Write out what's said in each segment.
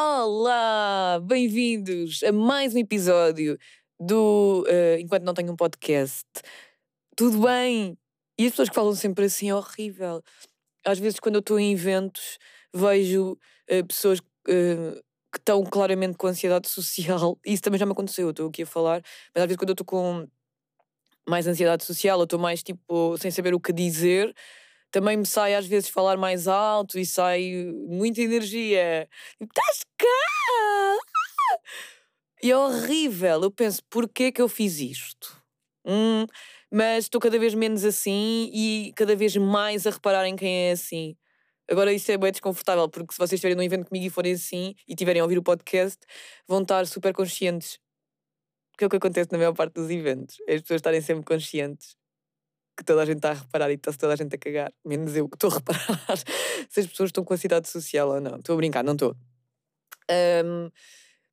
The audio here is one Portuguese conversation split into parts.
Olá, bem-vindos a mais um episódio do uh, Enquanto Não Tenho um Podcast. Tudo bem? E as pessoas que falam sempre assim é horrível. Às vezes, quando eu estou em eventos, vejo uh, pessoas uh, que estão claramente com ansiedade social. Isso também já me aconteceu, eu estou aqui a falar, mas às vezes, quando eu estou com mais ansiedade social, eu estou mais tipo sem saber o que dizer também me sai às vezes falar mais alto e sai muita energia. Estás cá! E é horrível. Eu penso, porquê que eu fiz isto? Hum, mas estou cada vez menos assim e cada vez mais a reparar em quem é assim. Agora isso é bem desconfortável, porque se vocês estiverem num evento comigo e forem assim e tiverem a ouvir o podcast, vão estar super conscientes. Que é o que acontece na maior parte dos eventos. É as pessoas estarem sempre conscientes que toda a gente está a reparar e está-se toda a gente a cagar, menos eu que estou a reparar se as pessoas estão com a cidade social ou não. Estou a brincar, não estou. Um,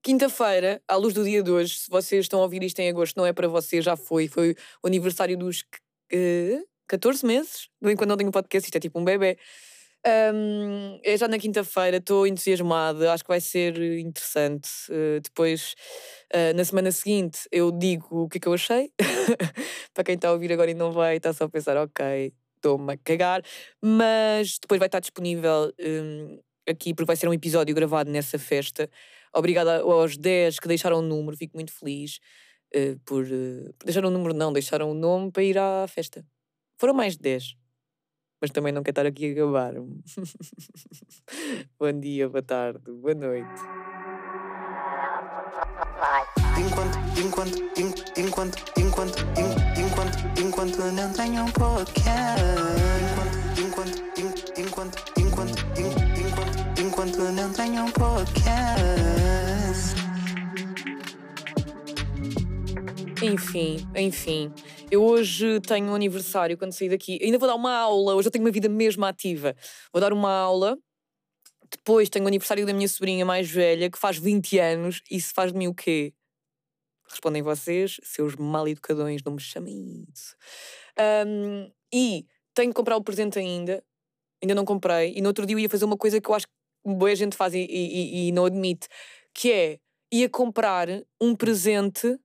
Quinta-feira, à luz do dia de hoje, se vocês estão a ouvir isto em agosto, não é para vocês, já foi. Foi o aniversário dos uh, 14 meses, do Enquanto Não Tenho Podcast, isto é tipo um bebê. Um, é já na quinta-feira, estou entusiasmada, acho que vai ser interessante. Uh, depois, uh, na semana seguinte, eu digo o que é que eu achei. Para quem está a ouvir agora e não vai, está só a pensar, ok, estou-me a cagar. Mas depois vai estar disponível um, aqui, porque vai ser um episódio gravado nessa festa. Obrigada aos 10 que deixaram o número, fico muito feliz uh, por, por deixar o número, não, deixaram o nome para ir à festa. Foram mais de 10 mas também não quero estar aqui a gabar. Bom dia, boa tarde, boa noite. Enquanto, enquanto, enquanto, enquanto, enquanto, enquanto não tenho um podcast. Enquanto, enquanto, enquanto, enquanto, enquanto, enquanto não tenho um podcast. Enfim, enfim. Eu hoje tenho um aniversário quando saí daqui. Ainda vou dar uma aula, hoje eu tenho uma vida mesmo ativa. Vou dar uma aula. Depois tenho o aniversário da minha sobrinha mais velha, que faz 20 anos. Se faz de mim o quê? Respondem vocês, seus mal educadões, não me chamem isso. Um, e tenho que comprar o presente ainda. Ainda não comprei. E no outro dia eu ia fazer uma coisa que eu acho que boa gente faz e, e, e não admite, que é ia comprar um presente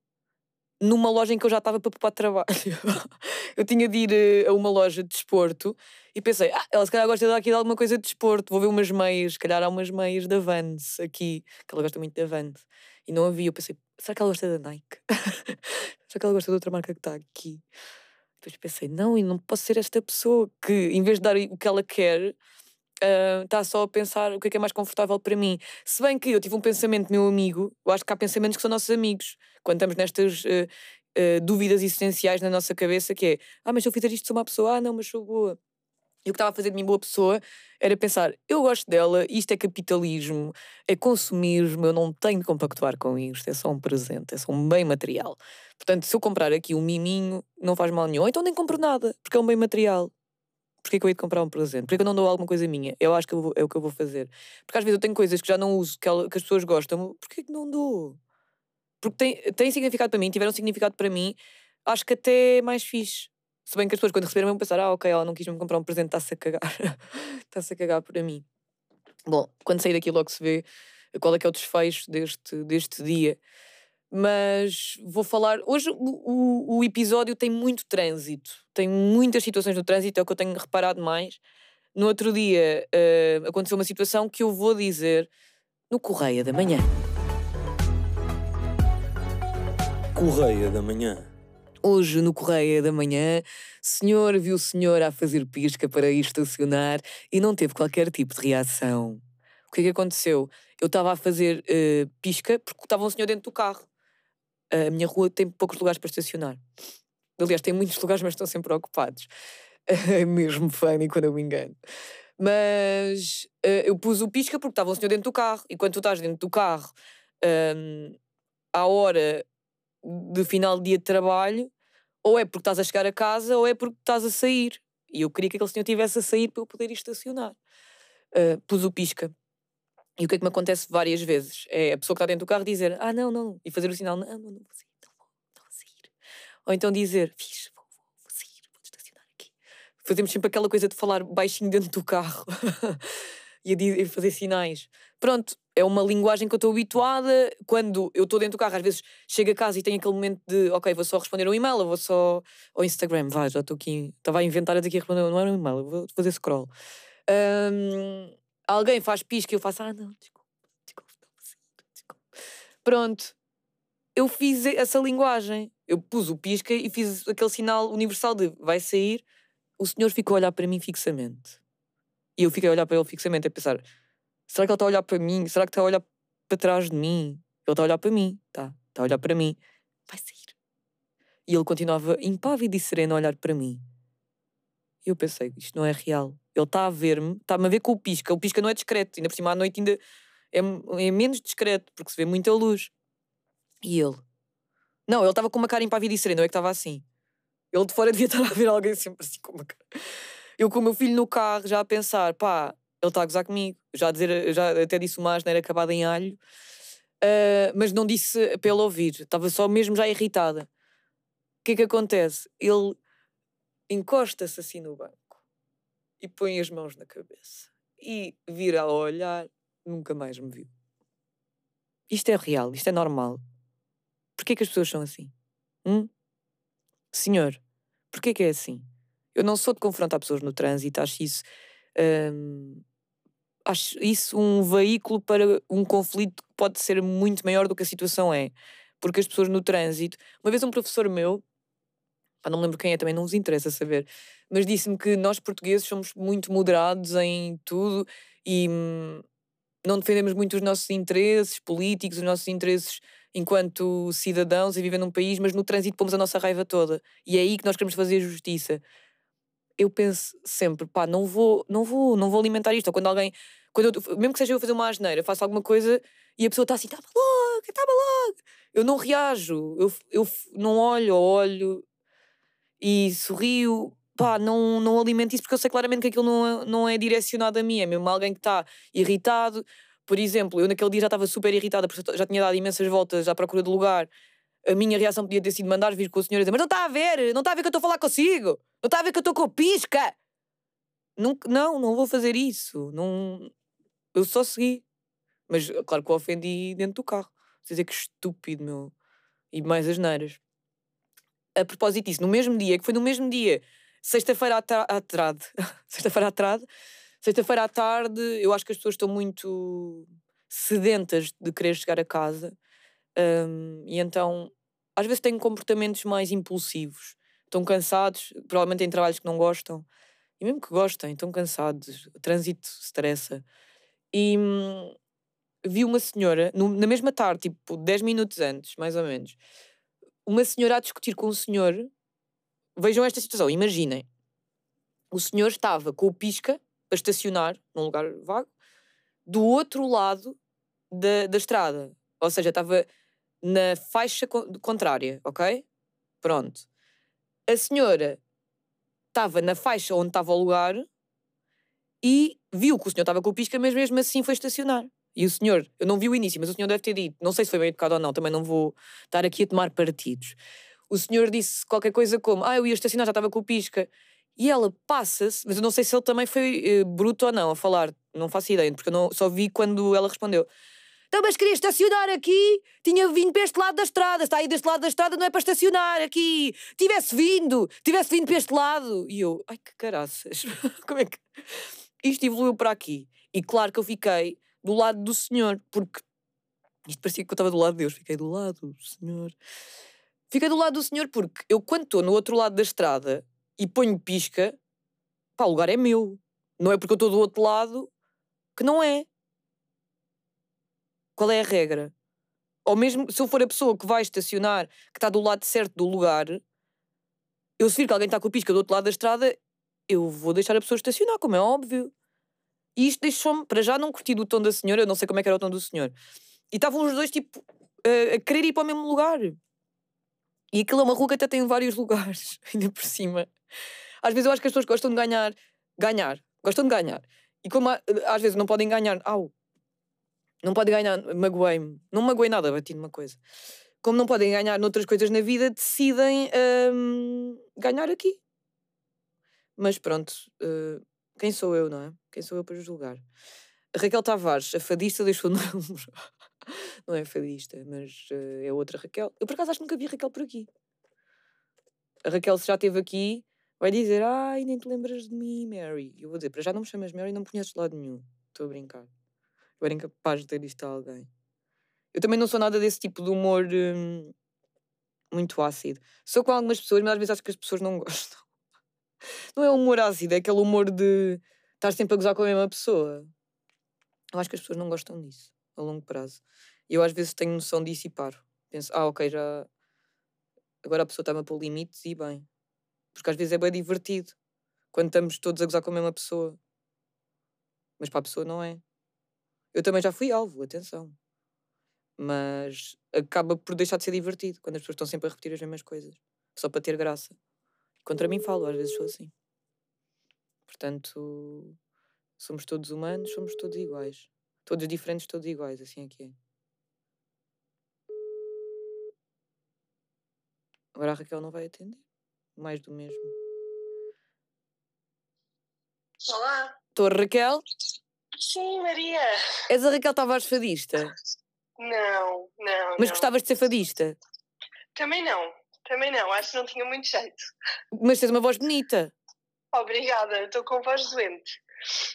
numa loja em que eu já estava para para trabalho. eu tinha de ir eh, a uma loja de desporto e pensei, ah, ela se calhar gosta aqui de alguma coisa de desporto, vou ver umas meias, se calhar há umas meias da Vans aqui, que ela gosta muito da Vans. E não havia, eu pensei, será que ela gosta da Nike? será que ela gosta de outra marca que está aqui? Depois pensei, não, e não posso ser esta pessoa que, em vez de dar o que ela quer, está uh, só a pensar o que é, que é mais confortável para mim. Se bem que eu tive um pensamento, meu amigo, eu acho que há pensamentos que são nossos amigos, quando estamos nestas uh, uh, dúvidas existenciais na nossa cabeça, que é, ah, mas se eu fizer isto sou uma pessoa, ah, não, mas sou boa. E o que estava a fazer de mim boa pessoa era pensar, eu gosto dela, isto é capitalismo, é consumismo, eu não tenho de compactuar com isto, é só um presente, é só um bem material. Portanto, se eu comprar aqui um miminho, não faz mal nenhum. Então nem compro nada, porque é um bem material. Porquê que eu ia comprar um presente? Porquê que eu não dou alguma coisa minha? Eu acho que eu vou, é o que eu vou fazer. Porque às vezes eu tenho coisas que já não uso, que, ela, que as pessoas gostam, porquê que não dou? Porque tem, tem significado para mim, tiveram significado para mim, acho que até é mais fixe. Se bem que as pessoas quando receberam vão pensar, ah, ok, ela não quis me comprar um presente, está-se a cagar. está-se a cagar para mim. Bom, quando sair daqui logo se vê qual é que é o desfecho deste, deste dia mas vou falar. Hoje o, o, episódio tem muito trânsito, tem muitas situações no trânsito, é o que eu tenho reparado mais. No outro dia uh, aconteceu uma situação que eu vou dizer no Correia da Manhã. Correia da Manhã. Hoje, no Correia da Manhã, senhor viu o senhor a fazer pisca para ir estacionar e não teve qualquer tipo de reação. O que é que aconteceu? Eu estava a fazer uh, pisca porque estava um senhor dentro do carro a minha rua tem poucos lugares para estacionar. Aliás, tem muitos lugares, mas estão sempre ocupados. É mesmo funny quando eu me engano. Mas uh, eu pus o pisca porque estava um senhor dentro do carro. E quando tu estás dentro do carro, um, à hora de final de dia de trabalho, ou é porque estás a chegar a casa, ou é porque estás a sair. E eu queria que aquele senhor estivesse a sair para eu poder estacionar. Uh, pus o pisca. E o que é que me acontece várias vezes? É a pessoa que está dentro do carro dizer, ah, não, não, e fazer o sinal, não, não, não vou sair, não vou, não vou sair. Ou então dizer, fixe, vou, vou, vou sair, vou estacionar aqui. Fazemos sempre aquela coisa de falar baixinho dentro do carro e a fazer sinais. Pronto, é uma linguagem que eu estou habituada. Quando eu estou dentro do carro, às vezes chego a casa e tenho aquele momento de, ok, vou só responder um e-mail, ou vou só ao Instagram, vai, já estou aqui, estava a inventar aqui a responder, não era um e-mail, vou fazer scroll. Um, alguém faz pisca e eu faço, ah, não, desculpa, desculpa, desculpa. Pronto, eu fiz essa linguagem. Eu pus o pisca e fiz aquele sinal universal de vai sair. O senhor ficou a olhar para mim fixamente. E eu fiquei a olhar para ele fixamente, a pensar: será que ele está a olhar para mim? Será que está a olhar para trás de mim? Ele está a olhar para mim, tá? Está a olhar para mim. Vai sair. E ele continuava impávido e sereno a olhar para mim. E eu pensei: isto não é real. Ele está a ver-me, está-me a ver com o pisca. O pisca não é discreto, ainda por cima à noite ainda é, é menos discreto, porque se vê muita luz. E ele? Não, ele estava com uma cara impávida e serena, eu é que estava assim. Ele de fora devia estar a ver alguém sempre assim com uma cara. Eu com o meu filho no carro já a pensar, pá, ele está a gozar comigo. Já, a dizer, já até disse uma asneira acabada em alho, uh, mas não disse para ele ouvir. Estava só mesmo já irritada. O que é que acontece? Ele encosta-se assim no banco e põe as mãos na cabeça e vira a olhar, nunca mais me viu. Isto é real, isto é normal. Porquê que as pessoas são assim? Hum? Senhor, porquê que é assim? Eu não sou de confrontar pessoas no trânsito, acho isso. Hum, acho isso um veículo para um conflito que pode ser muito maior do que a situação é. Porque as pessoas no trânsito. Uma vez um professor meu, não me lembro quem é, também não nos interessa saber, mas disse-me que nós portugueses somos muito moderados em tudo e hum, não defendemos muito os nossos interesses políticos, os nossos interesses enquanto cidadãos e viver num país, mas no trânsito pomos a nossa raiva toda. E é aí que nós queremos fazer justiça. Eu penso sempre, pá, não vou, não vou, não vou alimentar isto. Ou quando alguém, quando eu, mesmo que seja eu fazer uma asneira, faço alguma coisa e a pessoa está assim, estava logo, estava logo. Eu não reajo, eu, eu não olho, olho e sorrio. Pá, não, não alimento isso porque eu sei claramente que aquilo não é, não é direcionado a mim. É mesmo alguém que está irritado por exemplo, eu naquele dia já estava super irritada porque já tinha dado imensas voltas à procura de lugar. A minha reação podia ter sido mandar vir com o senhor e dizer: Mas não está a ver, não está a ver que eu estou a falar consigo, não está a ver que eu estou com pisca. Não, não, não vou fazer isso. Não, eu só segui. Mas claro que o ofendi dentro do carro. Quer dizer que estúpido, meu. E mais as neiras. A propósito disso, no mesmo dia, que foi no mesmo dia, sexta-feira à, tarde, sexta-feira à tarde, Sexta-feira à tarde, eu acho que as pessoas estão muito sedentas de querer chegar a casa um, e então às vezes têm comportamentos mais impulsivos. Estão cansados, provavelmente têm trabalhos que não gostam e mesmo que gostem, estão cansados. O trânsito estressa. E hum, vi uma senhora, no, na mesma tarde, tipo 10 minutos antes, mais ou menos, uma senhora a discutir com o senhor. Vejam esta situação, imaginem. O senhor estava com o pisca a estacionar num lugar vago, do outro lado da, da estrada. Ou seja, estava na faixa contrária, ok? Pronto. A senhora estava na faixa onde estava o lugar e viu que o senhor estava com o pisca, mas mesmo assim foi estacionar. E o senhor, eu não vi o início, mas o senhor deve ter dito, não sei se foi bem educado ou não, também não vou estar aqui a tomar partidos. O senhor disse qualquer coisa como: Ah, eu ia estacionar, já estava com o pisca. E ela passa-se, mas eu não sei se ele também foi uh, bruto ou não a falar, não faço ideia, porque eu não, só vi quando ela respondeu. Então, mas queria estacionar aqui, tinha vindo para este lado da estrada, está aí deste lado da estrada, não é para estacionar aqui. Tivesse vindo, tivesse vindo para este lado. E eu, ai que caraças, como é que. Isto evoluiu para aqui. E claro que eu fiquei do lado do senhor, porque isto parecia que eu estava do lado de Deus, fiquei do lado do senhor. Fiquei do lado do senhor porque eu, quando estou no outro lado da estrada, e ponho pisca, pá, o lugar é meu. Não é porque eu estou do outro lado que não é. Qual é a regra? Ou mesmo se eu for a pessoa que vai estacionar, que está do lado certo do lugar, eu se vir que alguém está com a pisca do outro lado da estrada, eu vou deixar a pessoa estacionar, como é óbvio. E isto deixou-me, para já não curti do tom da senhora, eu não sei como é que era o tom do senhor. E estavam os dois, tipo, a, a querer ir para o mesmo lugar. E aquilo é uma que até tem vários lugares, ainda por cima. Às vezes eu acho que as pessoas gostam de ganhar. Ganhar. Gostam de ganhar. E como às vezes não podem ganhar. Au! Não podem ganhar. Magoei-me. Não magoei nada, bati numa coisa. Como não podem ganhar noutras coisas na vida, decidem hum, ganhar aqui. Mas pronto. Uh, quem sou eu, não é? Quem sou eu para julgar? Raquel Tavares, a fadista, deixou o número. Não é fadista, mas eh, é outra Raquel. Eu por acaso acho que nunca vi a Raquel por aqui. A Raquel, se já esteve aqui, vai dizer: Ai, nem te lembras de mim, Mary. Eu vou dizer: Para já não me chamas Mary, não me conheces de lado nenhum. Estou a brincar. Eu era incapaz de ter isto a alguém. Eu também não sou nada desse tipo de humor hum, muito ácido. Sou com algumas pessoas, mas às vezes acho que as pessoas não gostam. Não é humor ácido, é aquele humor de estar sempre a gozar com a mesma pessoa. Eu acho que as pessoas não gostam disso a longo prazo. Eu às vezes tenho noção disso e paro. Penso, ah, ok, já. Agora a pessoa está-me a pôr limites e bem. Porque às vezes é bem divertido quando estamos todos a gozar com a mesma pessoa. Mas para a pessoa não é. Eu também já fui alvo, atenção. Mas acaba por deixar de ser divertido quando as pessoas estão sempre a repetir as mesmas coisas. Só para ter graça. Contra mim falo, às vezes sou assim. Portanto, somos todos humanos, somos todos iguais. Todos diferentes, todos iguais, assim é que é. Agora a Raquel não vai atender. Mais do mesmo. Olá. Estou Raquel? Sim, Maria. És a Raquel Tavares fadista? Não, não. Mas não. gostavas de ser fadista? Também não, também não. Acho que não tinha muito jeito. Mas tens uma voz bonita. Obrigada, estou com voz doente.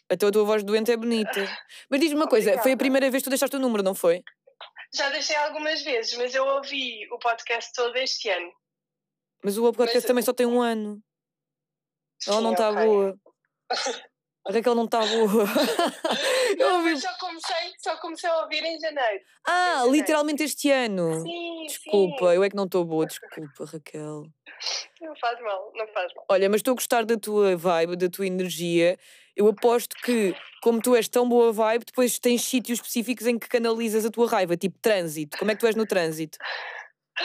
Então a tua voz doente é bonita. Mas diz-me uma coisa, foi a Obrigada. primeira vez que tu deixaste o número, não foi? Já deixei algumas vezes, mas eu ouvi o podcast todo este ano. Mas o podcast Mas- também só tem um ano. Ela Sim, não está ok. boa. A Raquel não está boa. Eu só comecei, só comecei a ouvir em janeiro. Ah, janeiro. literalmente este ano. Sim, Desculpa, sim. eu é que não estou boa, desculpa, Raquel. Não faz mal, não faz mal. Olha, mas estou a gostar da tua vibe, da tua energia. Eu aposto que, como tu és tão boa vibe, depois tens sítios específicos em que canalizas a tua raiva, tipo trânsito. Como é que tu és no trânsito?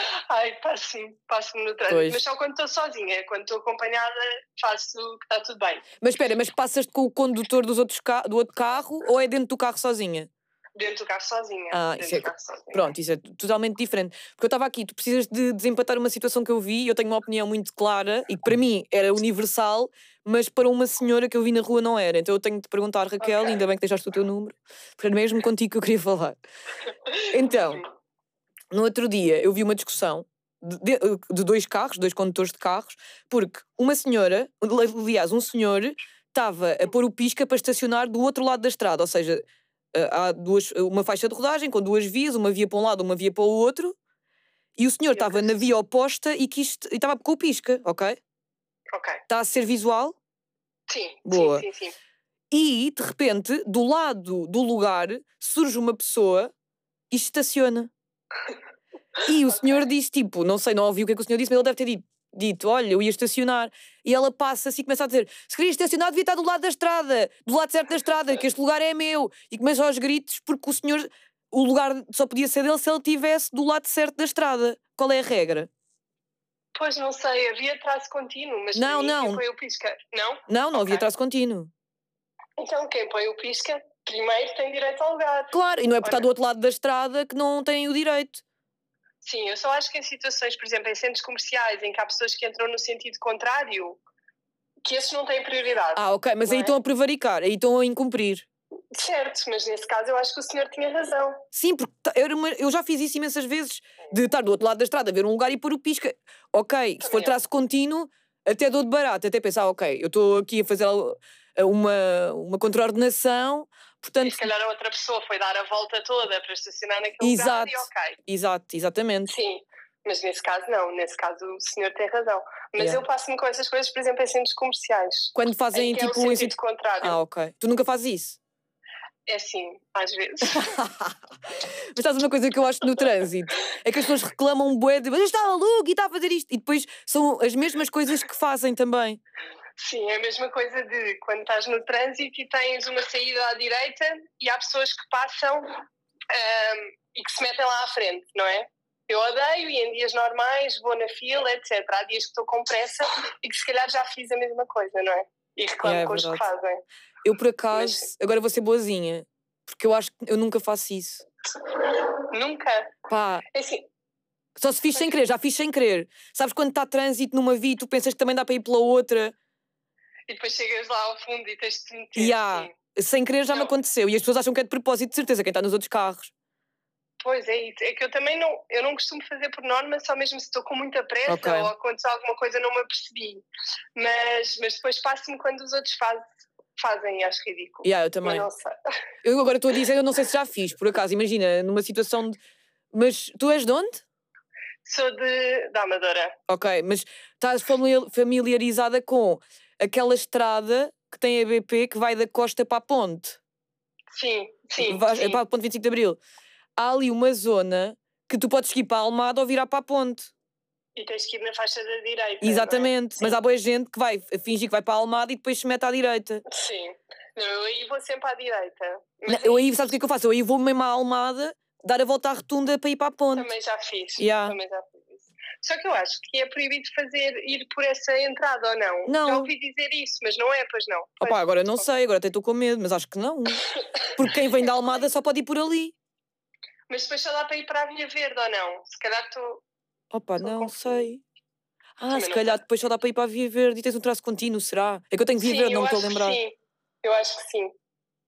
Ai, passo passo-me no trânsito. Pois. Mas só quando estou sozinha. Quando estou acompanhada, faço que está tudo bem. Mas espera, mas passas-te com o condutor dos outros do outro carro ou é dentro do carro sozinha? Dentro do carro sozinha. Ah, isso é do carro sozinha. Pronto, isso é totalmente diferente. Porque eu estava aqui, tu precisas de desempatar uma situação que eu vi, eu tenho uma opinião muito clara e que para mim era universal, mas para uma senhora que eu vi na rua não era. Então eu tenho de perguntar, Raquel, Ok. ainda bem que deixaste o teu número, porque era mesmo contigo que eu queria falar. Então. No outro dia eu vi uma discussão de, de- dois carros, dois condutores de carros, porque uma senhora, aliás, um senhor, estava a pôr o pisca para estacionar do outro lado da estrada, ou seja, eh, há duas, uma faixa de rodagem com duas vias, uma via para um lado, uma via para o outro, e o senhor estava na via oposta e quis- e estava com o pisca, ok? Ok. Está a ser visual? Sim, Boa. sim, sim, sim. E, de repente, do lado do lugar, surge uma pessoa e estaciona. E o senhor disse, tipo, não sei, não ouvi o que é que o senhor disse, mas ele deve ter dito, dito, olha, eu ia estacionar. E ela passa-se e começa a dizer, se queria estacionar, devia estar do lado da estrada, do lado certo da estrada, que este lugar é meu. E começa aos gritos, porque o senhor, o lugar só podia ser dele se ele estivesse do lado certo da estrada. Qual é a regra? Pois não sei, havia traço contínuo, mas Não, não. quem põe o pisca. Não? Não, não havia Ok. traço contínuo. Então quem põe o pisca primeiro tem direito ao lugar. Claro, e não é por estar do outro lado da estrada que não tem o direito. Sim, eu só acho que em situações, por exemplo, em centros comerciais em que há pessoas que entram no sentido contrário, que esses não têm prioridade. Ah, ok, mas aí é? estão a prevaricar, aí estão a incumprir. Certo, mas nesse caso eu acho que o senhor tinha razão. Sim, porque uma- eu já fiz isso imensas vezes, de estar do outro lado da estrada, ver um lugar e pôr o pisca. Ok, se for Também traço contínuo, até dou de barato, até pensar, ok, eu estou aqui a fazer uma, uma contraordenação, portanto, se calhar a outra pessoa foi dar a volta toda para estacionar naquele lugar Exato. e ok. exato, exatamente. Sim, mas nesse caso não, nesse caso o senhor tem razão. Mas Yeah. eu passo-me com essas coisas, por exemplo, em centros comerciais. Quando fazem em é o tipo. em sentido situ- contrário. Ah, ok. Tu nunca fazes isso? É assim, às vezes. Mas sabes uma coisa que eu acho no trânsito? É que as pessoas reclamam um bué de mas está maluco e está a fazer isto. E depois são as mesmas coisas que fazem também. Sim, é a mesma coisa de quando estás no trânsito e tens uma saída à direita e há pessoas que passam ahm, e que se metem lá à frente, não é? Eu odeio e em dias normais vou na fila, etc. Há dias que estou com pressa e que se calhar já fiz a mesma coisa, não é? E reclamo É, é com os que fazem. Eu, por acaso, agora vou ser boazinha, porque eu acho que eu nunca faço isso. Nunca. Pá, É assim, só se fiz sem querer, já fiz sem querer. Sabes quando está trânsito numa via e tu pensas que também dá para ir pela outra? E depois chegas lá ao fundo e tens de te meter. E há, sim. sem querer já me Não. aconteceu. E as pessoas acham que é de propósito, de certeza, quem está nos outros carros. Pois é isso. É que eu também não, eu não costumo fazer por norma, só mesmo se estou com muita pressa Ok. ou aconteceu alguma coisa não me apercebi. Mas, mas depois passo-me quando os outros faz, fazem e acho ridículo. Yeah, eu também. Eu agora estou a dizer, eu não sei se já fiz, por acaso, imagina, numa situação de. Mas tu és de onde? Sou de, da Amadora. Ok, mas estás famili- familiarizada com aquela estrada que tem a BP que vai da costa para a ponte? Sim, sim. Vais- sim. Para a ponte 25 de Abril. Há ali uma zona que tu podes ir para a Almada ou virar para a ponte. E tens que ir na faixa da direita. é? Exatamente. Mas Sim. há boa gente que vai fingir que vai para a Almada e depois se mete à direita. Sim. Não, eu aí vou sempre à direita. Mas Não, eu aí, sabes o que é que eu faço? Eu aí vou mesmo à Almada, dar a volta à rotunda para ir para a ponte. Também já fiz. Yeah. Também já fiz. Só que eu acho que é proibido fazer, ir por essa entrada ou não. Não. Já ouvi dizer isso, mas não é, pois não. Pois, Opa, agora não sei, agora até estou com medo, mas acho que não. Porque quem vem da Almada só pode ir por ali. Mas depois só dá para ir para a Via Verde ou não? Se calhar estou. Opa, Estou não sei. Ah, Também se calhar depois só dá para ir para a Via Verde e tens um traço contínuo, será? É que eu tenho Via sim, Verde, não me estou a lembrar. sim. Eu acho que sim.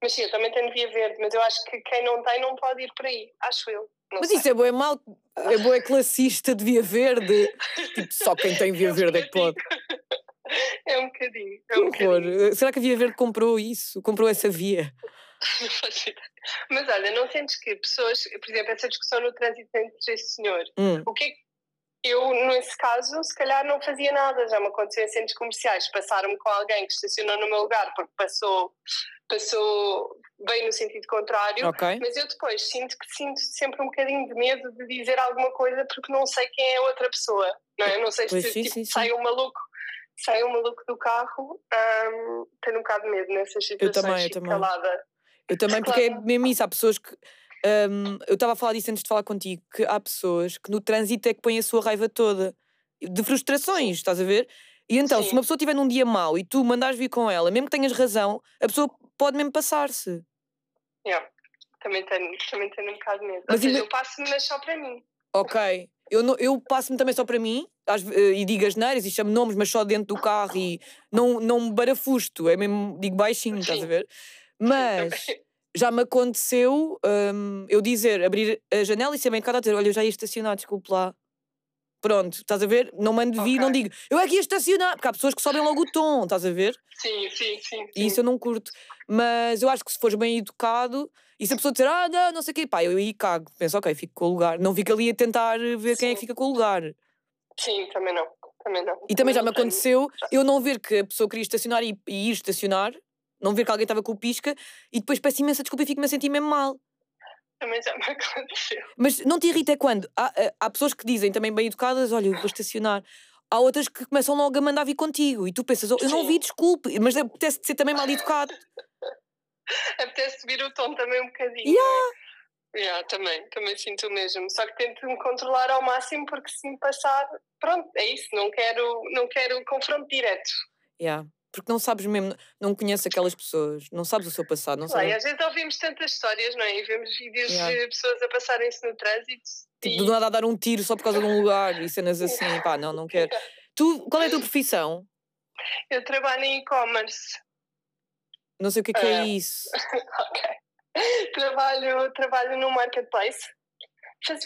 Mas sim, eu também tenho Via Verde, mas eu acho que quem não tem não pode ir por aí. Acho eu. Não Mas sei. isso é boa, é mal, é boa, é classista de Via Verde. Tipo, só quem tem Via Verde é que pode. É um bocadinho. É Que um horror. bocadinho. Será que a Via Verde comprou isso? Comprou essa via? Ideia. Mas olha, não sentes que pessoas, por exemplo, essa discussão no trânsito entre esse senhor, Hum. o que é que eu, nesse caso, se calhar não fazia nada, já me aconteceu em centros comerciais, passaram-me com alguém que estacionou no meu lugar porque passou, passou bem no sentido contrário, Ok. mas eu depois sinto que sinto sempre um bocadinho de medo de dizer alguma coisa porque não sei quem é a outra pessoa, não é? Eu não sei se sim, tipo, sim, sim. sai um maluco. Sai um maluco do carro, hum, tenho um bocado de medo nessas situações. também, eu fico também. calada. Eu também, porque é mesmo isso. Há pessoas que. hum, eu estava a falar disso antes de falar contigo, que há pessoas que no trânsito é que põem a sua raiva toda. De frustrações, estás a ver? E então, se Sim. uma pessoa estiver num dia mau e tu mandares vir com ela, mesmo que tenhas razão, a pessoa pode mesmo passar-se. Yeah. Também tenho, também tenho um bocado medo. Mas Ou seja, eu passo-me, mas só para mim. Ok. Eu, não- eu passo-me também só para mim às eh, e digo as neiras e chamo nomes, mas só dentro do carro e não, não me barafusto, é mesmo, digo baixinho, estás a Sim. ver? Mas já me aconteceu hum, eu dizer, abrir a janela e ser bem educada a dizer: Olha, eu já ia estacionar, desculpe lá. Pronto, estás a ver? Não mando vir, não Ok. digo, eu é que ia estacionar, porque há pessoas que sobem logo o tom, estás a ver? Sim, sim, sim. E isso eu não curto. Mas eu acho que se fores bem educado, e se a pessoa disser, ah, não, não sei o quê, pá, eu aí cago. Penso, ok, fico com o lugar. Não fico ali a tentar ver quem é que Sim. fica com o lugar. Sim, também não. Também não. E também já me não aconteceu eu não ver que a pessoa queria estacionar e, e ir estacionar, não ver que alguém estava com o pisca, e depois peço imensa desculpa e fico-me a sentir mesmo mal. Também já me aconteceu. Mas não te irrita quando há, há- há pessoas que dizem também bem educadas, olha, eu vou estacionar. Há outras que começam logo a mandar vir contigo e tu pensas, oh, eu não Sim. vi, desculpe, mas apetece ser também mal educado. Apetece subir o tom também um bocadinho. Yeah. é? Yeah, também, também sinto o mesmo. Só que tento me controlar ao máximo porque se me passar, pronto, é isso. Não quero, não quero confronto direto. Yeah. Porque não sabes mesmo, não conheces aquelas pessoas, não sabes o seu passado, não e sabes. às vezes ouvimos tantas histórias, não é? E vemos vídeos Yeah. de pessoas a passarem-se no trânsito. Tipo, e... do nada a dar um tiro só por causa de um lugar e cenas assim, pá, não, não quero. Tu, qual é a tua profissão? Eu trabalho em e-commerce. Não sei o que é que é Ah. isso. Ok. Trabalho, trabalho no marketplace.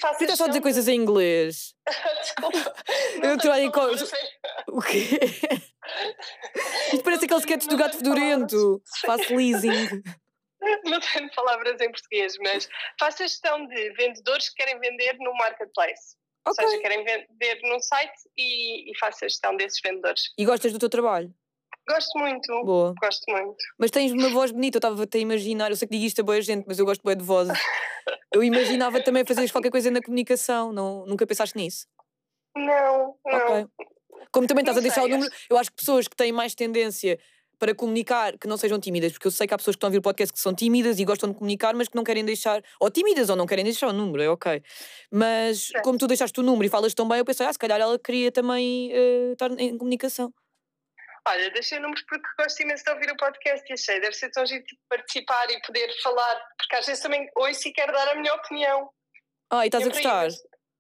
Faço, estás só a dizer coisas em inglês. de- Desculpa. Eu não sei trabalho em palavras co- em- O quê? Isto parece aquele Não sketch do gato fedorento. Faço leasing. Não tenho palavras em português, mas faço a gestão de vendedores que querem vender no marketplace. Ou seja, querem vender num site e, e faço a gestão desses vendedores. E gostas do teu trabalho? Gosto muito, Boa. gosto muito. Mas tens uma voz bonita, eu estava até a imaginar. Eu sei que digo isto a boa gente, mas eu gosto bem de vozes. Eu imaginava também fazeres qualquer coisa na comunicação. Não, nunca pensaste nisso? Não, não. Ok. Como também estás Não a deixar o número, eu acho que pessoas que têm mais tendência para comunicar, que não sejam tímidas, porque eu sei que há pessoas que estão a ouvir o podcast que são tímidas e gostam de comunicar, mas que não querem deixar, ou tímidas ou não querem deixar o número, é ok. Mas Certo. como tu deixaste o número e falas tão bem, eu pensei, ah, se calhar ela queria também eh, estar em comunicação. Olha, deixei números porque gosto imenso de ouvir o podcast e achei, deve ser tão giro tipo, participar e poder falar, porque às vezes também ouço e quero dar a minha opinião. Ah, e estás E a é gostar?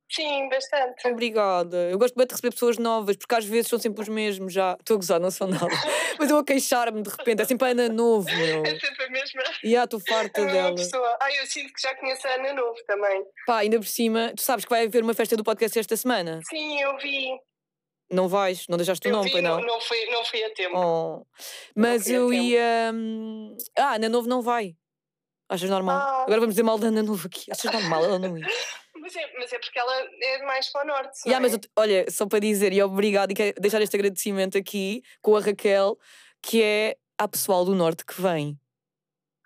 Sim, bastante. Obrigada. Eu gosto bem de receber pessoas novas, porque às vezes são sempre os mesmos já. Estou a gozar, não são nada. Mas eu a queixar-me de repente, é sempre a Ana Novo, meu. É sempre a mesma, E ah, estou farta a mesma dela. pessoa. Ah, eu sinto que já conheço a Ana Novo também. Pá, ainda por cima, tu sabes que vai haver uma festa do podcast esta semana? Sim, eu vi. Não vais? Não deixaste o Eu nome, vi, não? não, fui, não fui a tempo. Oh. Mas eu ia. hum, Ah, Ana Novo não vai. Achas normal? Ah. Agora vamos dizer mal da Ana Novo aqui. Achas normal ela não ir? Mas, é, mas é porque ela é mais para o norte. Yeah, mas é? olha, só para dizer e obrigado e quero deixar este agradecimento aqui com a Raquel, que é a pessoal do Norte que vem.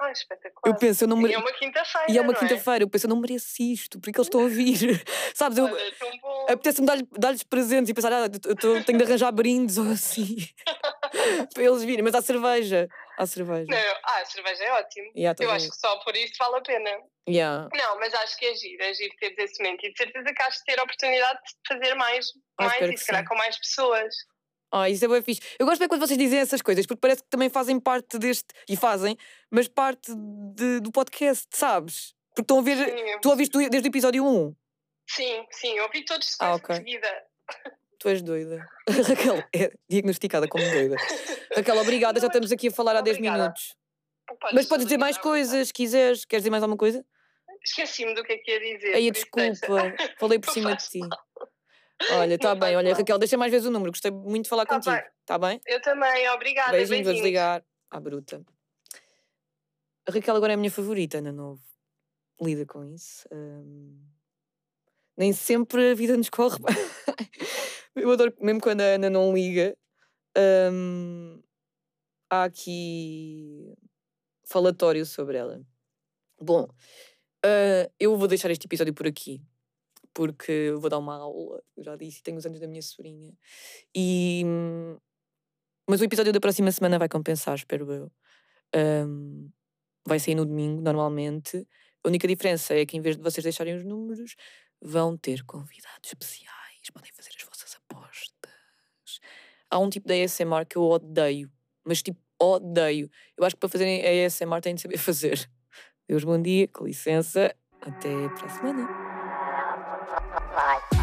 Ah, espetacular. Eu penso, eu não E mere... é uma quinta-feira. E é uma não quinta-feira, eu penso, eu não mereço isto, porque eles estão a vir. Sabes, eu Olha, tão. Apetece-me dar-lhe- dar-lhes presentes e pensar, ah, eu tô- tenho de arranjar brindes ou assim, para eles virem. Mas há cerveja, há cerveja. Não, ah, a cerveja é ótimo. Yeah, tá eu bem. acho que só por isso vale a pena. Yeah. Não, mas acho que é giro, é giro teres esse momento. E de certeza que has de ter a oportunidade de fazer mais, Ah, mais e se calhar com mais pessoas. Ah, isso é bem fixe. Eu gosto bem quando vocês dizem essas coisas, porque parece que também fazem parte deste. E fazem, mas parte de- do podcast, sabes? Porque estão a ver. Sim, Tu ouviste desde o episódio 1. Sim, sim, eu ouvi todos Ah, ah, ok. de seguida. Tu és doida. Raquel é diagnosticada como doida. Raquel, obrigada. Já Não, estamos aqui a falar há 10 obrigada. minutos. Podes Mas podes dizer mais coisas, se quiseres. Queres dizer mais alguma coisa? Esqueci-me do que é que ia dizer. Aí, desculpa. Falei por cima de ti. Olha, está bem. Olha. Raquel, deixa mais vezes o número. Gostei muito de falar Tá contigo. bem. Está bem? Eu também, obrigada. Beijinhos, vou desligar. À bruta. A Raquel agora é a minha favorita, Ana Novo. Lida com isso. Hum, Nem sempre a vida nos corre. Eu adoro, mesmo quando a Ana não liga, hum, há aqui falatório sobre ela. Bom, ah, eu vou deixar este episódio por aqui. Porque vou dar uma aula, eu já disse, tenho os anos da minha sobrinha. E, hum, mas o episódio da próxima semana vai compensar, espero eu. Ahm, vai sair no domingo, normalmente. A única diferença é que, em vez de vocês deixarem os números, vão ter convidados especiais. Podem fazer as vossas apostas. Há um tipo de ASMR que eu odeio, mas tipo, odeio. Eu acho que para fazerem ASMR têm de saber fazer. Deus, bom dia, com licença. Até para a semana.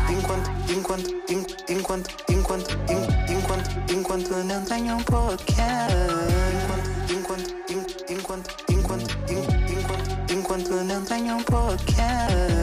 Enquanto, enquanto, en- enquanto, enquanto, en- enquanto, enquanto não tenho um podcast. Enquanto, enquanto, en- enquanto, enquanto, en- enquanto, enquanto não tenho um podcast.